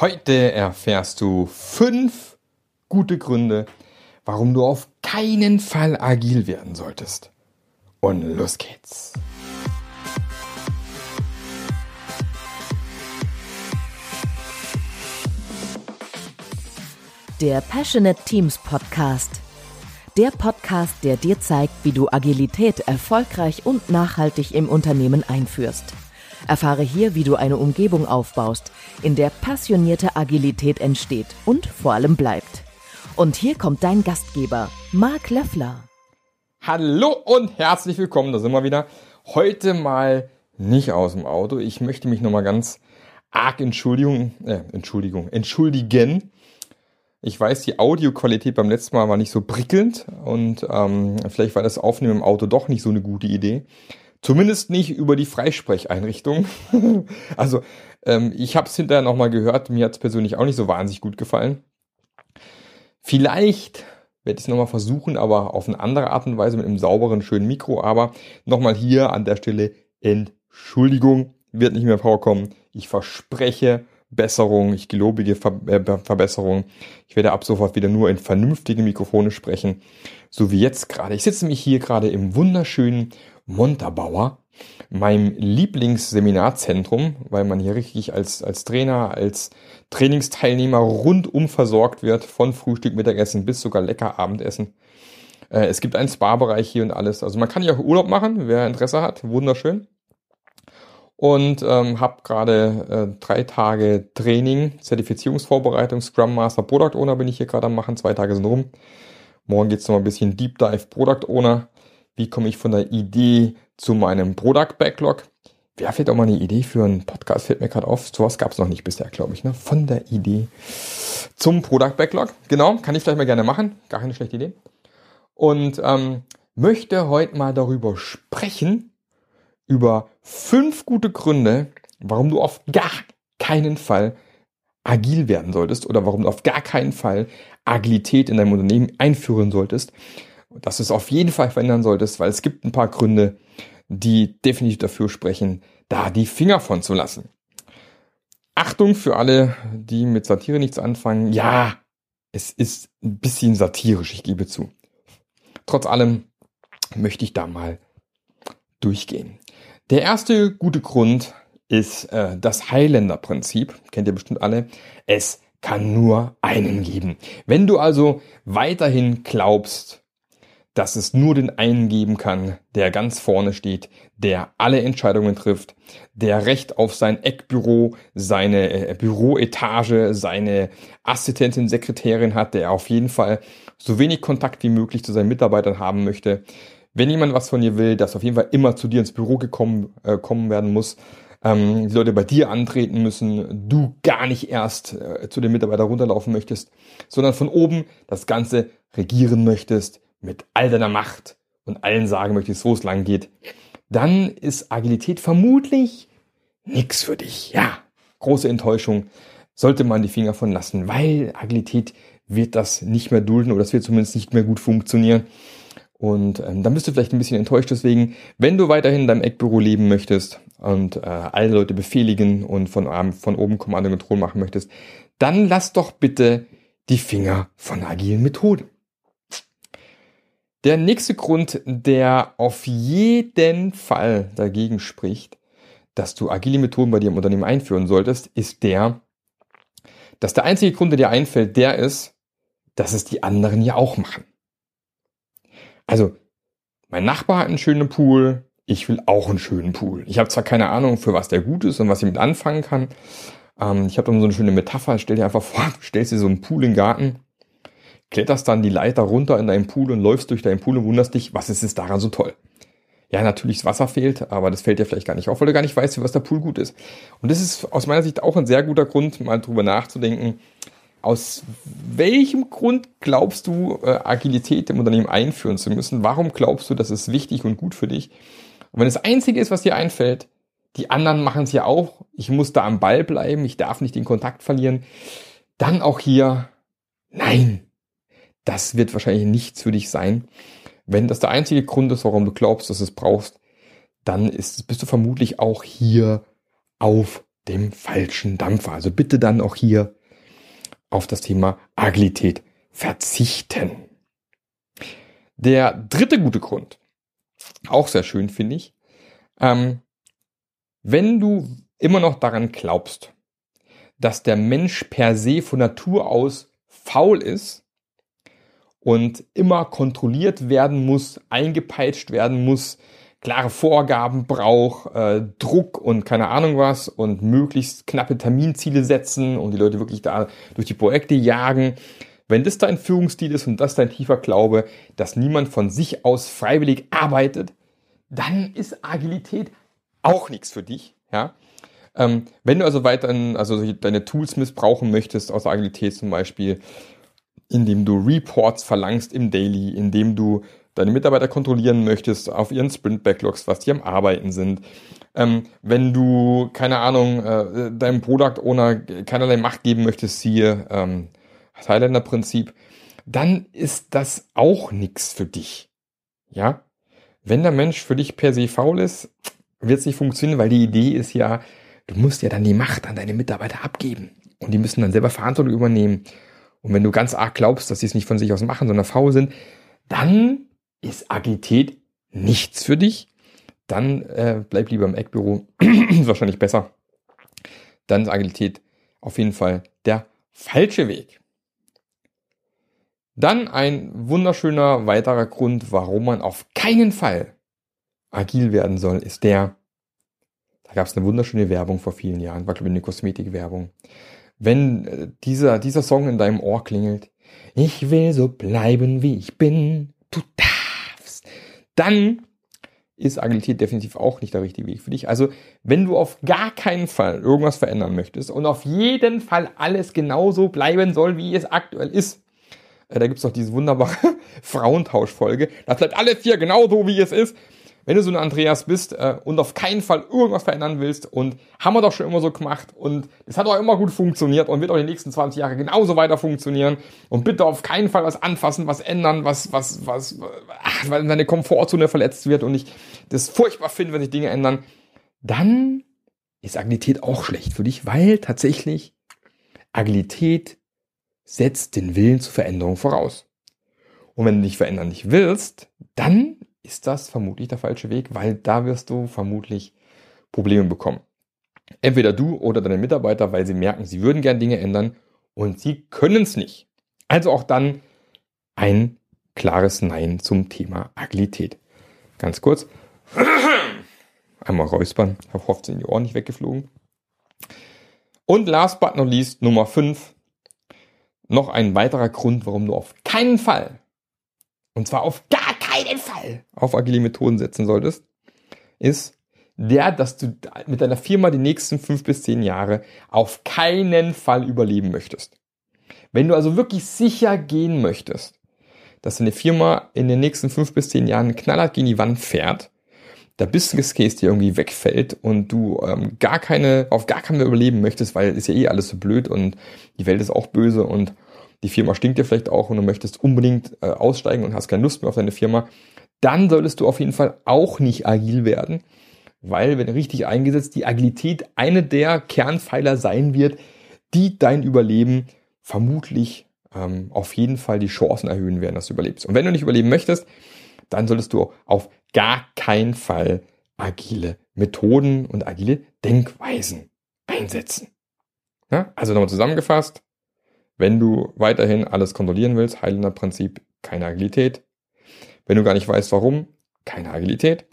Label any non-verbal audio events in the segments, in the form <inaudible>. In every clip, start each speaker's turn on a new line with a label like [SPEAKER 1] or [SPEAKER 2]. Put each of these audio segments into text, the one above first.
[SPEAKER 1] Heute erfährst du fünf gute Gründe, warum du auf keinen Fall agil werden solltest. Und los geht's.
[SPEAKER 2] Der Passionate Teams Podcast. Der Podcast, der dir zeigt, wie du Agilität erfolgreich und nachhaltig im Unternehmen einführst. Erfahre hier, wie du eine Umgebung aufbaust, in der passionierte Agilität entsteht und vor allem bleibt. Und hier kommt dein Gastgeber, Marc Löffler.
[SPEAKER 1] Hallo und herzlich willkommen, da sind wir wieder. Heute mal nicht aus dem Auto. Ich möchte mich nochmal ganz arg Entschuldigung, äh, Entschuldigung, entschuldigen. Ich weiß, die Audioqualität beim letzten Mal war nicht so prickelnd und ähm, vielleicht war das Aufnehmen im Auto doch nicht so eine gute Idee. Zumindest nicht über die Freisprecheinrichtung. <laughs> also ähm, ich habe es hinterher nochmal gehört, mir hat es persönlich auch nicht so wahnsinnig gut gefallen. Vielleicht werde ich es nochmal versuchen, aber auf eine andere Art und Weise mit einem sauberen, schönen Mikro. Aber nochmal hier an der Stelle Entschuldigung, wird nicht mehr vorkommen. Ich verspreche Besserung, ich gelobige Ver äh, Verbesserung. Ich werde ab sofort wieder nur in vernünftige Mikrofone sprechen, so wie jetzt gerade. Ich sitze mich hier gerade im wunderschönen Montabaur, meinem Lieblingsseminarzentrum, weil man hier richtig als, als Trainer, als Trainingsteilnehmer rundum versorgt wird, von Frühstück, Mittagessen bis sogar lecker Abendessen. Äh, es gibt einen Spa-Bereich hier und alles. Also man kann hier auch Urlaub machen, wer Interesse hat. Wunderschön. Und ähm, habe gerade äh, drei Tage Training, Zertifizierungsvorbereitung, Scrum Master, Product Owner bin ich hier gerade am machen. Zwei Tage sind rum. Morgen geht's noch mal ein bisschen Deep Dive Product Owner. Wie komme ich von der Idee zu meinem Product Backlog? Wer fehlt auch mal eine Idee für einen Podcast? Fällt mir gerade auf. Sowas gab es noch nicht bisher, glaube ich. Ne? Von der Idee zum Product Backlog. Genau, kann ich vielleicht mal gerne machen. Gar keine schlechte Idee. Und ähm, möchte heute mal darüber sprechen, über fünf gute Gründe, warum du auf gar keinen Fall agil werden solltest oder warum du auf gar keinen Fall Agilität in deinem Unternehmen einführen solltest dass du es auf jeden Fall verändern solltest, weil es gibt ein paar Gründe, die definitiv dafür sprechen, da die Finger von zu lassen. Achtung für alle, die mit Satire nichts anfangen. Ja, es ist ein bisschen satirisch, ich gebe zu. Trotz allem möchte ich da mal durchgehen. Der erste gute Grund ist äh, das Highlander-Prinzip. Kennt ihr bestimmt alle. Es kann nur einen geben. Wenn du also weiterhin glaubst, dass es nur den einen geben kann, der ganz vorne steht, der alle Entscheidungen trifft, der Recht auf sein Eckbüro, seine äh, Büroetage, seine Assistentin, Sekretärin hat, der auf jeden Fall so wenig Kontakt wie möglich zu seinen Mitarbeitern haben möchte. Wenn jemand was von dir will, dass auf jeden Fall immer zu dir ins Büro gekommen äh, kommen werden muss, ähm, die Leute bei dir antreten müssen, du gar nicht erst äh, zu den Mitarbeitern runterlaufen möchtest, sondern von oben das Ganze regieren möchtest, mit all deiner Macht und allen sagen möchtest, wo es lang geht, dann ist Agilität vermutlich nix für dich. Ja, große Enttäuschung. Sollte man die Finger von lassen, weil Agilität wird das nicht mehr dulden oder das wird zumindest nicht mehr gut funktionieren. Und ähm, dann bist du vielleicht ein bisschen enttäuscht. Deswegen, wenn du weiterhin in deinem Eckbüro leben möchtest und äh, alle Leute befehligen und von, ähm, von oben Kommando und Control machen möchtest, dann lass doch bitte die Finger von agilen Methoden. Der nächste Grund, der auf jeden Fall dagegen spricht, dass du agile Methoden bei dir im Unternehmen einführen solltest, ist der, dass der einzige Grund, der dir einfällt, der ist, dass es die anderen ja auch machen. Also, mein Nachbar hat einen schönen Pool, ich will auch einen schönen Pool. Ich habe zwar keine Ahnung, für was der gut ist und was ich mit anfangen kann. Ähm, ich habe dann so eine schöne Metapher, stell dir einfach vor, <laughs> du stellst dir so einen Pool den Garten kletterst dann die Leiter runter in deinen Pool und läufst durch deinen Pool und wunderst dich, was ist es daran so toll? Ja, natürlich das Wasser fehlt, aber das fällt dir vielleicht gar nicht auf, weil du gar nicht weißt, für was der Pool gut ist. Und das ist aus meiner Sicht auch ein sehr guter Grund, mal drüber nachzudenken, aus welchem Grund glaubst du, äh, Agilität im Unternehmen einführen zu müssen? Warum glaubst du, das ist wichtig und gut für dich? Und wenn das Einzige ist, was dir einfällt, die anderen machen es ja auch, ich muss da am Ball bleiben, ich darf nicht den Kontakt verlieren, dann auch hier, nein, das wird wahrscheinlich nichts für dich sein. Wenn das der einzige Grund ist, warum du glaubst, dass du es brauchst, dann ist, bist du vermutlich auch hier auf dem falschen Dampfer. Also bitte dann auch hier auf das Thema Agilität verzichten. Der dritte gute Grund, auch sehr schön finde ich, ähm, wenn du immer noch daran glaubst, dass der Mensch per se von Natur aus faul ist und immer kontrolliert werden muss, eingepeitscht werden muss, klare Vorgaben braucht, äh, Druck und keine Ahnung was und möglichst knappe Terminziele setzen und die Leute wirklich da durch die Projekte jagen. Wenn das dein Führungsstil ist und das dein tiefer Glaube, dass niemand von sich aus freiwillig arbeitet, dann ist Agilität auch nichts für dich. Ja? Ähm, wenn du also weiterhin also deine Tools missbrauchen möchtest aus Agilität zum Beispiel, indem du Reports verlangst im Daily, indem du deine Mitarbeiter kontrollieren möchtest auf ihren Sprint-Backlogs, was die am Arbeiten sind, ähm, wenn du, keine Ahnung, äh, deinem Product Owner keinerlei Macht geben möchtest, siehe ähm, Thailänder-Prinzip, dann ist das auch nichts für dich. Ja? Wenn der Mensch für dich per se faul ist, wird es nicht funktionieren, weil die Idee ist ja, du musst ja dann die Macht an deine Mitarbeiter abgeben. Und die müssen dann selber Verantwortung übernehmen. Und wenn du ganz arg glaubst, dass sie es nicht von sich aus machen, sondern faul sind, dann ist Agilität nichts für dich, dann äh, bleib lieber im Eckbüro. <clears throat> ist wahrscheinlich besser. Dann ist Agilität auf jeden Fall der falsche Weg. Dann ein wunderschöner weiterer Grund, warum man auf keinen Fall agil werden soll, ist der, da gab es eine wunderschöne Werbung vor vielen Jahren, war glaube ich eine Kosmetikwerbung. Wenn äh, dieser, dieser Song in deinem Ohr klingelt, ich will so bleiben, wie ich bin, du darfst, dann ist Agilität definitiv auch nicht der richtige Weg für dich. Also, wenn du auf gar keinen Fall irgendwas verändern möchtest und auf jeden Fall alles genauso bleiben soll, wie es aktuell ist, äh, da gibt's noch diese wunderbare <laughs> Frauentauschfolge, das bleibt alles hier genauso, wie es ist, wenn du so ein Andreas bist äh, und auf keinen Fall irgendwas verändern willst und haben wir doch schon immer so gemacht und es hat auch immer gut funktioniert und wird auch die nächsten 20 Jahre genauso weiter funktionieren und bitte auf keinen Fall was anfassen, was ändern, was, was, was, ach, weil deine Komfortzone verletzt wird und ich das furchtbar finde, wenn sich Dinge ändern, dann ist Agilität auch schlecht für dich, weil tatsächlich Agilität setzt den Willen zur Veränderung voraus. Und wenn du dich verändern nicht willst, dann ist das vermutlich der falsche Weg, weil da wirst du vermutlich Probleme bekommen. Entweder du oder deine Mitarbeiter, weil sie merken, sie würden gern Dinge ändern und sie können es nicht. Also auch dann ein klares Nein zum Thema Agilität. Ganz kurz. <clears throat> Einmal räuspern. Ich hoffe, sind die Ohren nicht weggeflogen. Und last but not least, Nummer 5. Noch ein weiterer Grund, warum du auf keinen Fall, und zwar auf gar keinen Fall auf agile Methoden setzen solltest, ist der, dass du mit deiner Firma die nächsten fünf bis zehn Jahre auf keinen Fall überleben möchtest. Wenn du also wirklich sicher gehen möchtest, dass deine Firma in den nächsten fünf bis zehn Jahren knallhart gegen die Wand fährt, der Business Case dir irgendwie wegfällt und du ähm, gar keine, auf gar keinen überleben möchtest, weil ist ja eh alles so blöd und die Welt ist auch böse und die Firma stinkt dir vielleicht auch und du möchtest unbedingt äh, aussteigen und hast keine Lust mehr auf deine Firma, dann solltest du auf jeden Fall auch nicht agil werden, weil, wenn richtig eingesetzt, die Agilität eine der Kernpfeiler sein wird, die dein Überleben vermutlich ähm, auf jeden Fall die Chancen erhöhen werden, dass du überlebst. Und wenn du nicht überleben möchtest, dann solltest du auf gar keinen Fall agile Methoden und agile Denkweisen einsetzen. Ja? Also nochmal zusammengefasst, wenn du weiterhin alles kontrollieren willst, Highlander Prinzip, keine Agilität. Wenn du gar nicht weißt, warum, keine Agilität.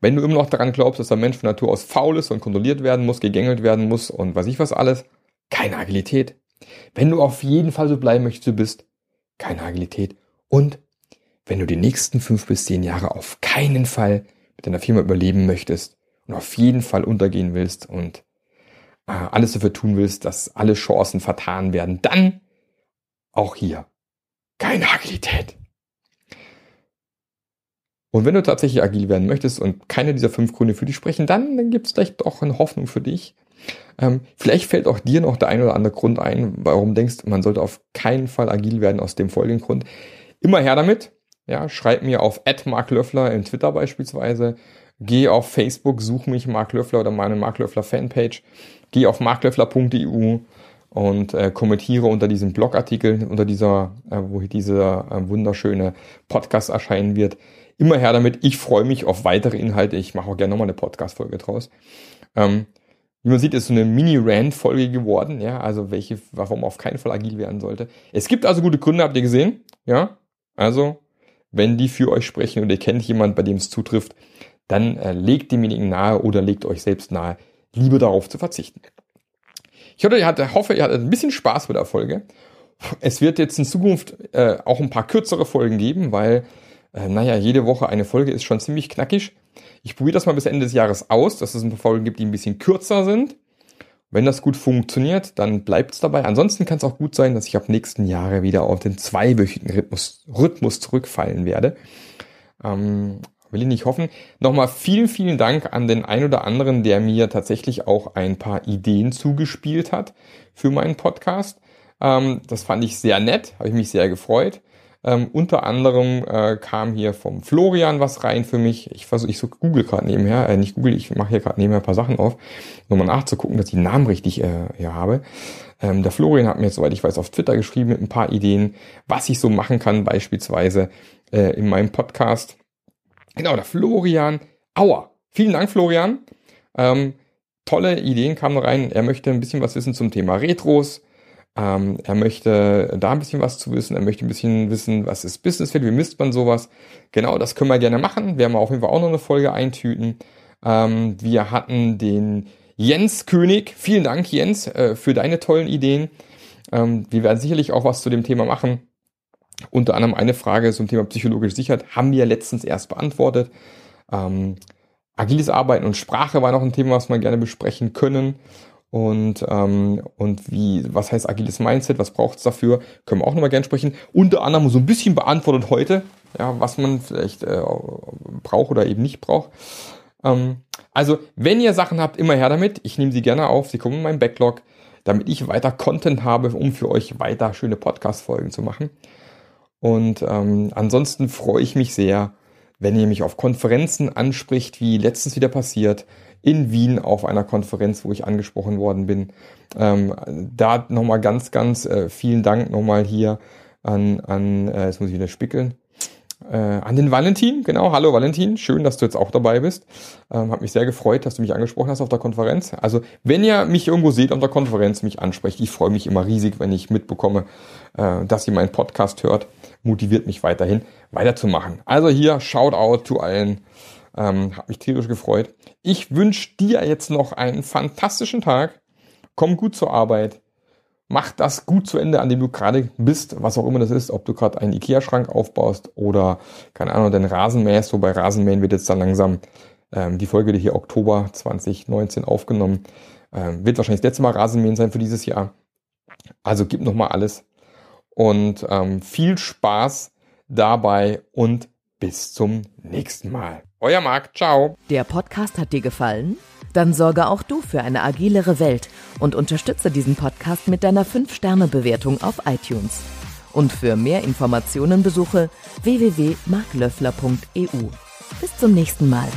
[SPEAKER 1] Wenn du immer noch daran glaubst, dass der Mensch von Natur aus faul ist und kontrolliert werden muss, gegängelt werden muss und weiß ich was alles, keine Agilität. Wenn du auf jeden Fall so bleiben möchtest, du bist, keine Agilität. Und wenn du die nächsten fünf bis zehn Jahre auf keinen Fall mit deiner Firma überleben möchtest und auf jeden Fall untergehen willst und äh, alles dafür tun willst, dass alle Chancen vertan werden, dann auch hier keine Agilität. Und wenn du tatsächlich agil werden möchtest und keine dieser fünf Gründe für dich sprechen, dann, dann gibt es vielleicht doch eine Hoffnung für dich. Ähm, vielleicht fällt auch dir noch der ein oder andere Grund ein, warum denkst, man sollte auf keinen Fall agil werden aus dem folgenden Grund. Immer her damit. Ja, schreib mir auf @marklöffler in Twitter beispielsweise Geh auf Facebook, such mich Mark Löffler oder meine Mark Löffler Fanpage. Geh auf marklöffler.eu und äh, kommentiere unter diesem Blogartikel, unter dieser, äh, wo dieser äh, wunderschöne Podcast erscheinen wird. Immer her damit. Ich freue mich auf weitere Inhalte. Ich mache auch gerne nochmal eine Podcast-Folge draus. Ähm, wie man sieht, ist so eine Mini-Rand-Folge geworden, ja, also welche, warum auf keinen Fall agil werden sollte. Es gibt also gute Gründe, habt ihr gesehen, ja, also, wenn die für euch sprechen und ihr kennt jemand, bei dem es zutrifft, dann äh, legt demjenigen nahe oder legt euch selbst nahe, lieber darauf zu verzichten. Ich hoffe, ihr hattet, ein bisschen Spaß mit der Folge. Es wird jetzt in Zukunft äh, auch ein paar kürzere Folgen geben, weil, äh, naja, jede Woche eine Folge ist schon ziemlich knackig. Ich probiere das mal bis Ende des Jahres aus, dass es ein paar Folgen gibt, die ein bisschen kürzer sind. Wenn das gut funktioniert, dann bleibt es dabei. Ansonsten kann es auch gut sein, dass ich ab nächsten Jahre wieder auf den zweiwöchigen Rhythmus, Rhythmus zurückfallen werde. Ähm, will ich nicht hoffen. Nochmal vielen, vielen Dank an den ein oder anderen, der mir tatsächlich auch ein paar Ideen zugespielt hat für meinen Podcast. Ähm, das fand ich sehr nett, habe ich mich sehr gefreut. Ähm, unter anderem äh, kam hier vom Florian was rein für mich. Ich versuche, ich so google gerade nebenher, äh, nicht google, ich mache hier gerade nebenher ein paar Sachen auf, um mal nachzugucken, dass ich den Namen richtig äh, hier habe. Ähm, der Florian hat mir, soweit ich weiß, auf Twitter geschrieben mit ein paar Ideen, was ich so machen kann, beispielsweise äh, in meinem Podcast. Genau, der Florian Auer. Vielen Dank, Florian. Ähm, tolle Ideen kamen rein. Er möchte ein bisschen was wissen zum Thema Retros. Ähm, er möchte da ein bisschen was zu wissen. Er möchte ein bisschen wissen, was ist Businessfit, wie misst man sowas. Genau, das können wir gerne machen. Werden wir auf jeden Fall auch noch eine Folge eintüten. Ähm, wir hatten den Jens König. Vielen Dank, Jens, äh, für deine tollen Ideen. Ähm, wir werden sicherlich auch was zu dem Thema machen. Unter anderem eine Frage zum Thema psychologische Sicherheit haben wir letztens erst beantwortet. Ähm, agiles Arbeiten und Sprache war noch ein Thema, was wir gerne besprechen können. Und, ähm, und wie, was heißt agiles Mindset, was braucht es dafür, können wir auch nochmal gerne sprechen. Unter anderem so ein bisschen beantwortet heute, ja, was man vielleicht äh, braucht oder eben nicht braucht. Ähm, also, wenn ihr Sachen habt, immer her damit. Ich nehme sie gerne auf, sie kommen in meinen Backlog, damit ich weiter Content habe, um für euch weiter schöne Podcast-Folgen zu machen. Und ähm, ansonsten freue ich mich sehr, wenn ihr mich auf Konferenzen anspricht, wie letztens wieder passiert, in Wien auf einer Konferenz, wo ich angesprochen worden bin. Ähm, da nochmal ganz, ganz äh, vielen Dank nochmal hier an, an äh, jetzt muss ich wieder spickeln, äh, an den Valentin, genau. Hallo Valentin, schön, dass du jetzt auch dabei bist. Ähm, hat mich sehr gefreut, dass du mich angesprochen hast auf der Konferenz. Also, wenn ihr mich irgendwo seht auf der Konferenz, mich ansprecht, ich freue mich immer riesig, wenn ich mitbekomme, äh, dass ihr meinen Podcast hört. Motiviert mich weiterhin weiterzumachen. Also hier, Shoutout zu allen. Ähm, hat mich tierisch gefreut. Ich wünsche dir jetzt noch einen fantastischen Tag. Komm gut zur Arbeit mach das gut zu Ende, an dem du gerade bist, was auch immer das ist, ob du gerade einen Ikea-Schrank aufbaust oder, keine Ahnung, den Rasen mähst, wobei Rasenmähen wird jetzt dann langsam ähm, die Folge, die hier Oktober 2019 aufgenommen, ähm, wird wahrscheinlich das letzte Mal Rasenmähen sein für dieses Jahr. Also gib nochmal alles und ähm, viel Spaß dabei und bis zum nächsten Mal. Euer Marc, ciao.
[SPEAKER 2] Der Podcast hat dir gefallen? Dann sorge auch du für eine agilere Welt und unterstütze diesen Podcast mit deiner 5-Sterne-Bewertung auf iTunes. Und für mehr Informationen besuche www.marklöffler.eu. Bis zum nächsten Mal.